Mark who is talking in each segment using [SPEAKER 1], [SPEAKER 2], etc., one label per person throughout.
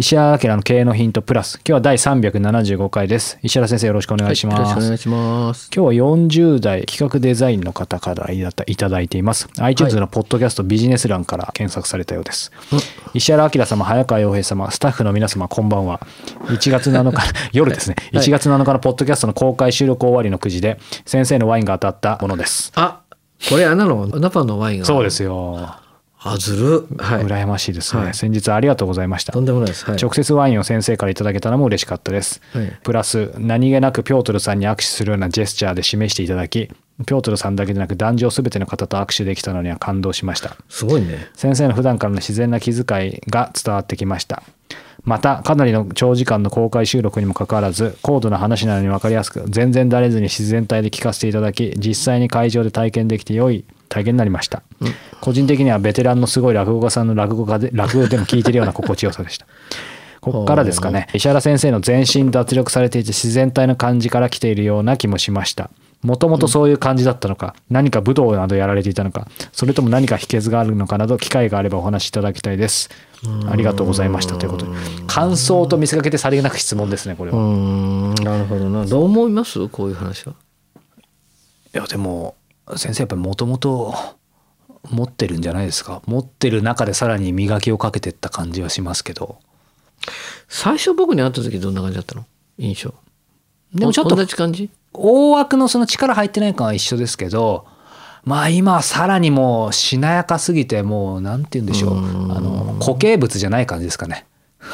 [SPEAKER 1] 石原明の経営のヒントプラス。今日は第375回です。石原先生よろしくお願いします。
[SPEAKER 2] よろしくお願いします。
[SPEAKER 1] 今日は40代企画デザインの方からいただいています。iTunes のポッドキャストビジネス欄から検索されたようです。石原明様、早川洋平様、スタッフの皆様、こんばんは。1月7日、夜ですね。1月7日のポッドキャストの公開収録終わりの9時で、先生のワインが当たったものです。
[SPEAKER 2] あ、これあなの？ナパのワインが？
[SPEAKER 1] そうですよ。
[SPEAKER 2] あ、ずる。はい。
[SPEAKER 1] 羨ましいですね。
[SPEAKER 2] はい
[SPEAKER 1] 先日ありがとうございました
[SPEAKER 2] と。んでもないです。はい。
[SPEAKER 1] 直接ワインを先生からいただけたのも嬉しかったです。
[SPEAKER 2] はい
[SPEAKER 1] プラス何気なくピョートルさんに握手するようなジェスチャーで示していただきピョートルさんだけでなく男女すべての方と握手できたのには感動しました
[SPEAKER 2] すごいね。
[SPEAKER 1] 先生の普段からの自然な気遣いが伝わってきましたまたかなりの長時間の公開収録にもかかわらず高度な話なのに分かりやすく全然だれずに自然体で聞かせていただき実際に会場で体験できて良い体験になりました、個人的にはベテランのすごい落語家さんの落語家で落語でも聞いてるような心地よさでした。ここからですかね。石原先生の全身脱力されていて自然体の感じから来ているような気もしましたもともとそういう感じだったのか、何か武道などやられていたのかそれとも何か秘訣があるのかなど機会があればお話しいただきたいです。ありがとうございましたということで感想と見せかけてさりげなく質問ですねこれは、
[SPEAKER 2] なるほどな。どう思います？こういう話は。
[SPEAKER 1] やでも先生やっぱりもともと持ってるんじゃないですか。持ってる中でさらに磨きをかけてった感じはしますけど。
[SPEAKER 2] 最初僕に会った時どんな感じだったの？印象。
[SPEAKER 1] でもちょっと
[SPEAKER 2] 同じ感じ？
[SPEAKER 1] 大枠のその力入ってない感は一緒ですけどまあ今はさらにもうしなやかすぎてもうなんて言うんでしょう。あの固形物じゃない感じですかね。
[SPEAKER 2] う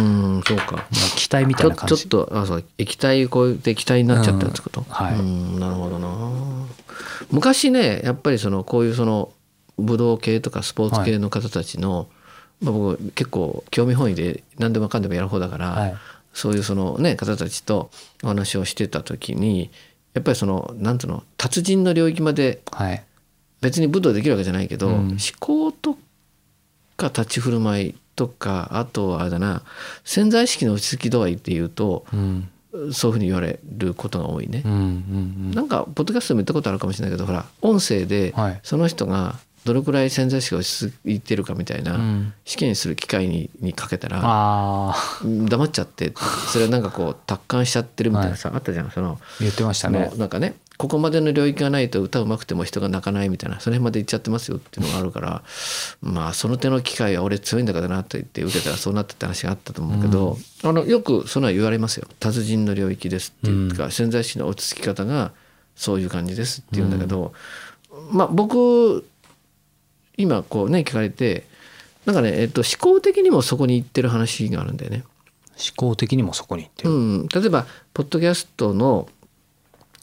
[SPEAKER 2] ーん、そうか。
[SPEAKER 1] 気体みたいな感じ。
[SPEAKER 2] ちょっとあそう液体こうやって液体になっちゃったってこと、
[SPEAKER 1] うんはい
[SPEAKER 2] なるほどな。昔ねやっぱりそのこういうその武道系とかスポーツ系の方たちの、まあ、僕結構興味本位で何でもかんでもやる方だから、
[SPEAKER 1] はい
[SPEAKER 2] そういうそのね方たちとお話をしてた時にやっぱりそのなんていうの達人の領域まで
[SPEAKER 1] はい
[SPEAKER 2] 別に武道できるわけじゃないけど、
[SPEAKER 1] うん
[SPEAKER 2] 思考とか立ち振る舞いとかあとはあれだな潜在意識の落ち着き度合いっていうと
[SPEAKER 1] うん
[SPEAKER 2] そういうふうに言われることが多いね
[SPEAKER 1] うんう。ん
[SPEAKER 2] なんかポッドキャストでも言ったことあるかもしれないけどほら音声で
[SPEAKER 1] はい
[SPEAKER 2] その人がどれくらい潜在意識が落ち着いてるかみたいな
[SPEAKER 1] うん。
[SPEAKER 2] 試験する機会ににかけたら黙っちゃってそれはなんかこう達観しちゃってるみたいなさ、あったじゃんその
[SPEAKER 1] 言ってましたね。
[SPEAKER 2] なんかねここまでの領域がないと歌うまくても人が泣かないみたいなその辺まで行っちゃってますよっていうのがあるから まあその手の機会は俺強いんだからなと言って受けたらそうなったって話があったと思うけど、あのよくそのは言われますよ。達人の領域ですっていうか、潜在意識の落ち着き方がそういう感じですっていうんだけど、まあ僕今こうね聞かれてなんかね、えっと、思考的にもそこに行ってる話があるんだよね。
[SPEAKER 1] 思考的にもそこに行ってる、
[SPEAKER 2] うん、例えばポッドキャストの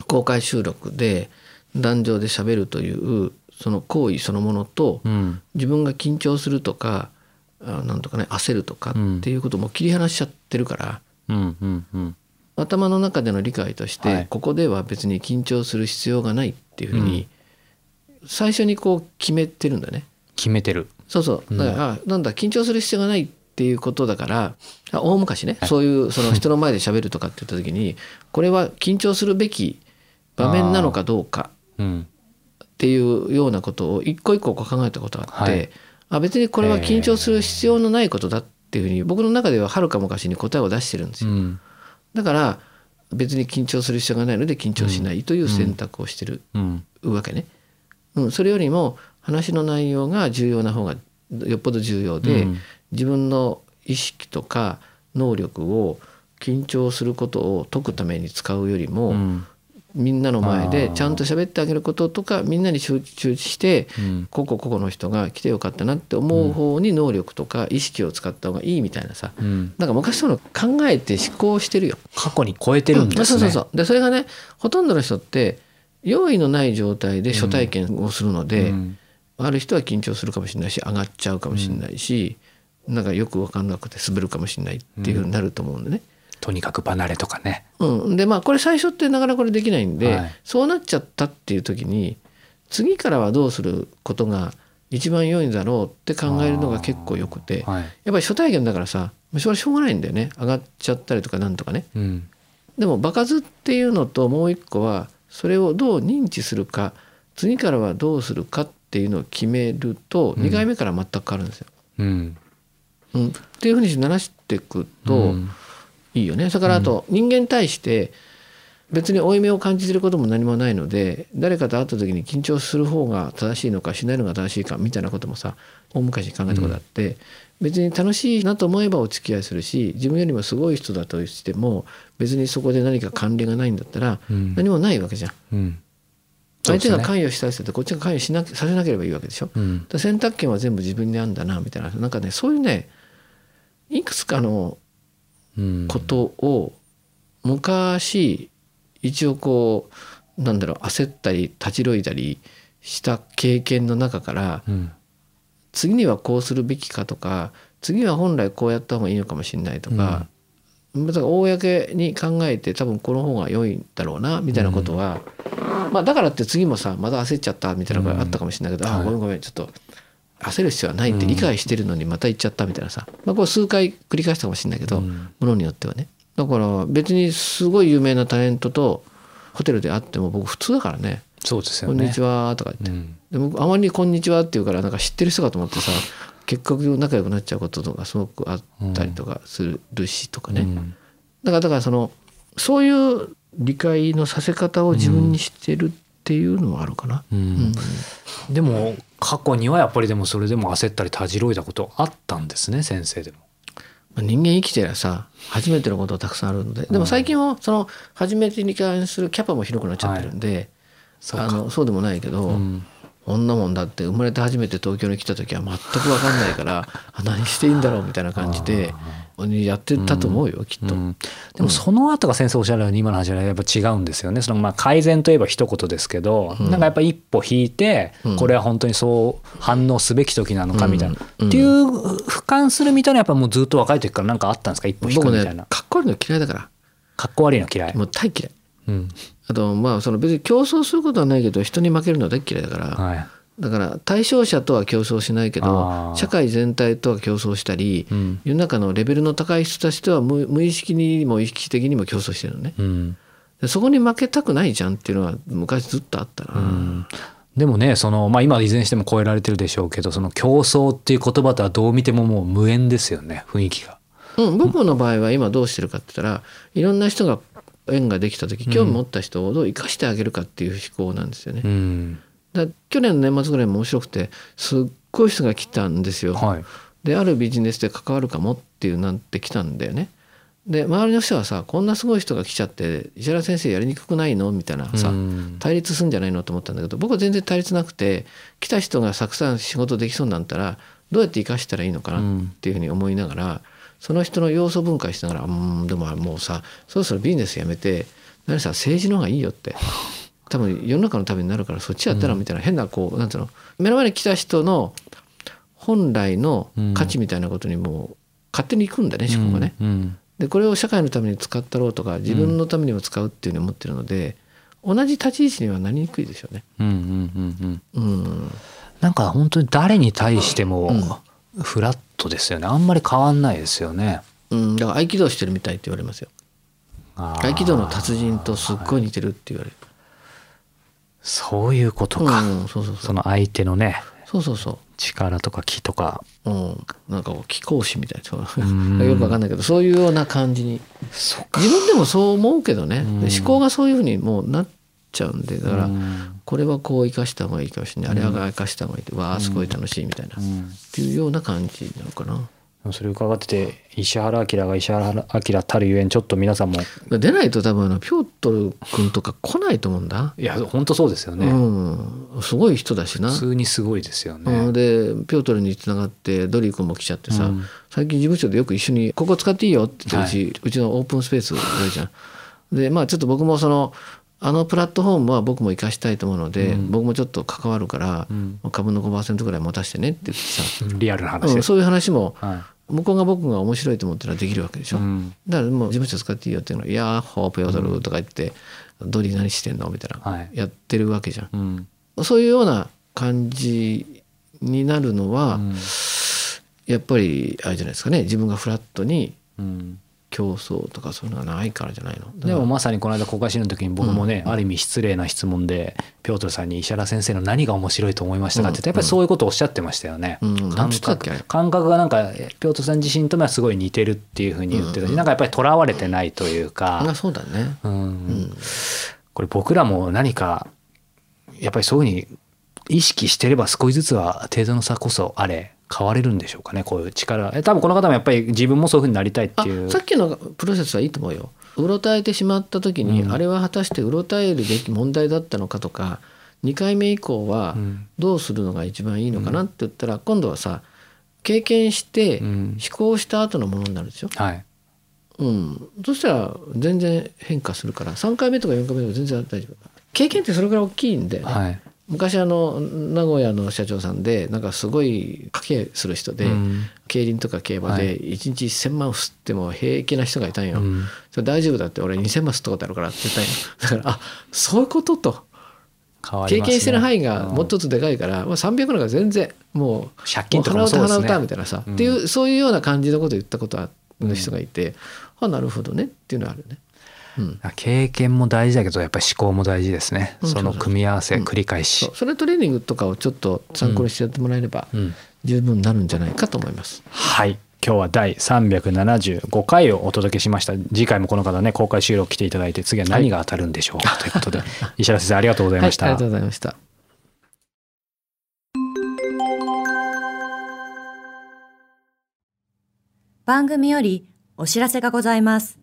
[SPEAKER 2] 公開収録で壇上で喋るというその行為そのものと、
[SPEAKER 1] うん。
[SPEAKER 2] 自分が緊張するとかあなんとかね焦るとかっていうことも切り離しちゃってるから、
[SPEAKER 1] うんうんうん。
[SPEAKER 2] 頭の中での理解として、
[SPEAKER 1] はい。
[SPEAKER 2] ここでは別に緊張する必要がないっていうふうに、最初にこう決めてるんだね。
[SPEAKER 1] 決めてる。
[SPEAKER 2] そうそう。だから、あなんだ緊張する必要がないっていうことだからあ大昔ね、そういうその 人の前で喋るとかって言った時にこれは緊張するべき場面なのかどうか
[SPEAKER 1] うん。
[SPEAKER 2] っていうようなことを一個一個考えたことがあって、
[SPEAKER 1] はい。
[SPEAKER 2] あ別にこれは緊張する必要のないことだっていうふうに僕の中でははるか昔に答えを出してるんですよ。
[SPEAKER 1] うん。
[SPEAKER 2] だから別に緊張する必要がないので緊張しないという選択をしてる
[SPEAKER 1] うん。
[SPEAKER 2] わけね。うん、それよりも話の内容が重要な方がよっぽど重要で、
[SPEAKER 1] うん。
[SPEAKER 2] 自分の意識とか能力を緊張することを解くために使うよりも、
[SPEAKER 1] うん。
[SPEAKER 2] みんなの前でちゃんと喋ってあげることとかみんなに集中して
[SPEAKER 1] うん。
[SPEAKER 2] 個々個々の人が来てよかったなって思う方に能力とか意識を使った方がいいみたいなさ。
[SPEAKER 1] うん。
[SPEAKER 2] なんか昔その考えて思考してるよ。
[SPEAKER 1] 過去に超えてるんですね。
[SPEAKER 2] そうそうそう。でそれがねほとんどの人って用意のない状態で初体験をするので、
[SPEAKER 1] うん
[SPEAKER 2] ある人は緊張するかもしれないし上がっちゃうかもしれないし、なんかよく分かんなくて滑るかもしれないっていうふうになると思うんでね。
[SPEAKER 1] とにかく離れとかね。
[SPEAKER 2] うん、でまあこれ最初ってなかなかこれできないんで、
[SPEAKER 1] はい
[SPEAKER 2] そうなっちゃったっていう時に次からはどうすることが一番良いんだろうって考えるのが結構よくて
[SPEAKER 1] はい。
[SPEAKER 2] やっぱり初体験だからさそれはしょうがないんだよね上がっちゃったりとかなんとかね。
[SPEAKER 1] うん。
[SPEAKER 2] でも場数っていうのともう一個はそれをどう認知するか次からはどうするかっていうのを決めると
[SPEAKER 1] うん
[SPEAKER 2] 2回目から全く変わるんですよ。
[SPEAKER 1] うん。
[SPEAKER 2] うんっていうふうにして慣らしていくと
[SPEAKER 1] うん
[SPEAKER 2] いいよね。それからあと人間に対して別に負い目を感じてることも何もないので誰かと会った時に緊張する方が正しいのかしないのが正しいかみたいなこともさ大昔に考えたことあって、別に楽しいなと思えばお付き合いするし自分よりもすごい人だとしても別にそこで何か関連がないんだったら
[SPEAKER 1] うん
[SPEAKER 2] 何もないわけじゃん。
[SPEAKER 1] うん。
[SPEAKER 2] 相手が関与したい人ってこっちが関与しなさせなければいいわけでしょ？
[SPEAKER 1] うん
[SPEAKER 2] 選択権は全部自分にあるんだなみたいななんかねそういうねいくつかの
[SPEAKER 1] うん
[SPEAKER 2] ことを昔一応こうなんだろう焦ったり立ち退いたりした経験の中から
[SPEAKER 1] うん
[SPEAKER 2] 次にはこうするべきかとか次は本来こうやった方がいいのかもしれないとか、だから公に考えて多分この方が良いんだろうなみたいなことは、まあだからって次もさまだ焦っちゃったみたいなのがあったかもしれないけど、あ
[SPEAKER 1] はい。
[SPEAKER 2] ごめんごめんちょっと焦る必要はないって理解してるのにまた言っちゃったみたいなさ、まあ、これ数回繰り返したかもしれないけど、
[SPEAKER 1] うん。
[SPEAKER 2] ものによってはね。だから別にすごい有名なタレントとホテルで会っても僕普通だからね「
[SPEAKER 1] そうですよね。
[SPEAKER 2] こんにちは」とか言って、
[SPEAKER 1] うん。
[SPEAKER 2] でもあまりに「こんにちは」って言うからなんか知ってる人かと思ってさ結局仲良くなっちゃうこととかすごくあったりとかするしとかね、
[SPEAKER 1] うん。
[SPEAKER 2] だからだからそのそういう理解のさせ方を自分にしてるっていうのはあるかな。
[SPEAKER 1] う
[SPEAKER 2] うん。
[SPEAKER 1] ん。でも過去にはやっぱりでもそれでも焦ったりたじろいだことあったんですね先生でも。
[SPEAKER 2] まあ人間生きてりゃさ初めてのことはたくさんあるので。でも最近はその初めてに関するキャパも広くなっちゃってるんで、
[SPEAKER 1] そうか
[SPEAKER 2] あのそうでもないけど、
[SPEAKER 1] うん
[SPEAKER 2] こんなもんだって生まれて初めて東京に来た時は全く分かんないから あ何していいんだろうみたいな感じでやってたと思うよきっと。
[SPEAKER 1] うん。でもその後が先生おっしゃるように今の話はやっぱ違うんですよね。そのまあ改善といえば一言ですけど、
[SPEAKER 2] うん。
[SPEAKER 1] なんかやっぱ一歩引いて、
[SPEAKER 2] うん。
[SPEAKER 1] これは本当にそう反応すべき時なのかみたいな、
[SPEAKER 2] うん。
[SPEAKER 1] っていう俯瞰するみたいなやっぱもうずっと若い時からなんかあったんですか？一歩引く
[SPEAKER 2] 僕
[SPEAKER 1] みたいな、
[SPEAKER 2] ねかっこ悪いの嫌いだから。
[SPEAKER 1] かっこ悪いの嫌い。
[SPEAKER 2] もう大嫌い。
[SPEAKER 1] うん
[SPEAKER 2] あとまあその別に競争することはないけど人に負けるのは大嫌いだから、
[SPEAKER 1] はい
[SPEAKER 2] だから対象者とは競争しないけ
[SPEAKER 1] あ
[SPEAKER 2] ど
[SPEAKER 1] ー
[SPEAKER 2] 社会全体とは競争したり、
[SPEAKER 1] うん
[SPEAKER 2] 世の中のレベルの高い人たちとは無無意識にも意識的にも競争してるのね。
[SPEAKER 1] うん
[SPEAKER 2] でそこに負けたくないじゃんっていうのは昔ずっとあったな。
[SPEAKER 1] うんでもねその、まあ、今いずれにしても超えられてるでしょうけどその競争っていう言葉とはどう見てももう無縁ですよね雰囲気が。
[SPEAKER 2] うん、僕の場合は今どうしてるかって言ったらいろんな人が縁ができた時興味持った人をどう生かしてあげるかっていう思考なんですよね。
[SPEAKER 1] うん
[SPEAKER 2] だ去年の年末ぐらいも面白くてすっごい人が来たんですよ。
[SPEAKER 1] はい
[SPEAKER 2] であるビジネスで関わるかもっていうなんて来たんだよね。で周りの人はさこんなすごい人が来ちゃって石原先生やりにくくないのみたいなさ、
[SPEAKER 1] うん
[SPEAKER 2] 対立すんじゃないのと思ったんだけど僕は全然対立なくて来た人がたくさん仕事できそうになったらどうやって生かしたらいいのかなっていうふうに思いながら、その人の要素分解しながら「うんでももうさそろそろビジネスやめて何さ政治の方がいいよ」って。多分世の中のためになるからそっちやったらみたいな変なこうなんていうの目の前に来た人の本来の価値みたいなことにもう勝手に行くんだね思考がね。
[SPEAKER 1] うん
[SPEAKER 2] でこれを社会のために使ったろうとか自分のためにも使うっていうふうに思ってるので、同じ立ち位置にはなりにくいですよね。
[SPEAKER 1] うんうんうんうん。
[SPEAKER 2] うん、
[SPEAKER 1] なんか本当に誰に対してもフラットですよね。あんまり変わんないですよね。
[SPEAKER 2] うん、だから合気道してるみたいって言われますよ。合気道の達人とすっごい似てるって言われる。
[SPEAKER 1] そういうことか、
[SPEAKER 2] うん、そうそうそ。
[SPEAKER 1] そうの相手のね。
[SPEAKER 2] そうそうそ
[SPEAKER 1] 力とか気とか。
[SPEAKER 2] う。うん、なんかこう貴公子みたいな。
[SPEAKER 1] ん。
[SPEAKER 2] よくわかんないけどそういうような感じに。
[SPEAKER 1] そうか。
[SPEAKER 2] 自分でもそう思うけどね。
[SPEAKER 1] うん。
[SPEAKER 2] 思考がそういうふうにもうなっちゃうんでだから
[SPEAKER 1] うん。
[SPEAKER 2] これはこう生かした方がいいかもしれない。あれは生かした方がいい。ってわあすごい楽しいみたいな。っ
[SPEAKER 1] うん。
[SPEAKER 2] ていうような感じなのかな。
[SPEAKER 1] それ伺ってて石原明が石原明たるゆえんちょっと皆さんも。
[SPEAKER 2] 出ないと多分あのピョートル君とか来ないと思うんだ。
[SPEAKER 1] いや本当そうですよね、
[SPEAKER 2] うん、すごい人だしな。
[SPEAKER 1] 普通にすごいですよ
[SPEAKER 2] う
[SPEAKER 1] ね
[SPEAKER 2] ん、でピョートルにつながってドリー君も来ちゃってさ、
[SPEAKER 1] うん。
[SPEAKER 2] 最近事務所でよく一緒に「ここ使っていいよ」って言ってるうち、うちのオープンスペースがあるじゃん。でまあちょっと僕もそのあのプラットフォームは僕も生かしたいと思うので、
[SPEAKER 1] うん。
[SPEAKER 2] 僕もちょっと関わるから、
[SPEAKER 1] うん。
[SPEAKER 2] 株の5%ぐらい持たしてねって言ってさ、
[SPEAKER 1] リアルな話。
[SPEAKER 2] うんそういう話も
[SPEAKER 1] は
[SPEAKER 2] 向こうが僕が面白いと思ったらできるわけでしょ。
[SPEAKER 1] いうん。
[SPEAKER 2] だからもう事務所使っていいよっていうのは「いやーホープヨドル」とか言って「ドリー何してんの?」みたいな、
[SPEAKER 1] はい。
[SPEAKER 2] やってるわけじゃん。
[SPEAKER 1] うん。
[SPEAKER 2] そういうような感じになるのは、
[SPEAKER 1] うん。
[SPEAKER 2] やっぱりあれじゃないですかね。自分がフラットに
[SPEAKER 1] うん
[SPEAKER 2] 競争とかそういうのがないからじゃないの？
[SPEAKER 1] でもまさにこの間公開してる時に僕もね、ある意味失礼な質問でピョートルさんに石原先生の何が面白いと思いましたかって言ってやっぱりそういうことをおっしゃってましたよね。
[SPEAKER 2] うん、
[SPEAKER 1] 感覚感覚がなんかピョートルさん自身ともすごい似てるっていうふうに言ってたし、なんかやっぱりとらわれてないというか、
[SPEAKER 2] あそうだね。
[SPEAKER 1] うん。
[SPEAKER 2] うん。
[SPEAKER 1] これ僕らも何かやっぱりそういうふうに意識してれば少しずつは程度の差こそあれ変われるんでしょうかねこういう力。え多分この方もやっぱり自分もそういうふうになりたいって
[SPEAKER 2] あ
[SPEAKER 1] いう。
[SPEAKER 2] さっきのプロセスはいいと思うよ。うろたえてしまった時に、
[SPEAKER 1] うん。
[SPEAKER 2] あれは果たしてうろたえるべき問題だったのかとか2回目以降は
[SPEAKER 1] うん。
[SPEAKER 2] どうするのが一番いいのかなって言ったら、今度はさ経験して
[SPEAKER 1] うん。
[SPEAKER 2] 思考した後のものになるでしょ？
[SPEAKER 1] はい。
[SPEAKER 2] うん、そしたら全然変化するから3回目とか4回目でも全然大丈夫。経験ってそれぐらい大きいんで、
[SPEAKER 1] はい
[SPEAKER 2] 昔あの名古屋の社長さんでなんかすごい賭けする人で、
[SPEAKER 1] うん。
[SPEAKER 2] 競輪とか競馬
[SPEAKER 1] は
[SPEAKER 2] で1日1,000万吸っても平気な人がいたんよ。
[SPEAKER 1] うん。
[SPEAKER 2] それ大丈夫だって俺2,000万吸ったことあるからって言ったんよ。だからあそういうことと。
[SPEAKER 1] ね。
[SPEAKER 2] 験してる範囲が
[SPEAKER 1] うん。
[SPEAKER 2] もう一つでかいから、まあ、300なんか全然もう
[SPEAKER 1] 借金とか
[SPEAKER 2] も
[SPEAKER 1] そうですね。
[SPEAKER 2] 歌みたいなさ、
[SPEAKER 1] うん
[SPEAKER 2] っていうそういうような感じのことを言ったことの人がいて、あなるほどねっていうのはあるよね。うん、
[SPEAKER 1] 経験も大事だけどやっぱり思考も大事ですね、
[SPEAKER 2] うん。
[SPEAKER 1] その組み合わせ繰り返し。
[SPEAKER 2] それトレーニングとかをちょっと参考にしてやってもらえれば
[SPEAKER 1] うん。
[SPEAKER 2] 十分になるんじゃないかと思います。
[SPEAKER 1] はい。今日は第375回をお届けしました。次回もこの方ね公開収録来ていただいて次は何が当たるんでしょうか、ということで 石原先生ありがとうございました、
[SPEAKER 2] はい、ありがとうございました。
[SPEAKER 3] 番組よりお知らせがございます。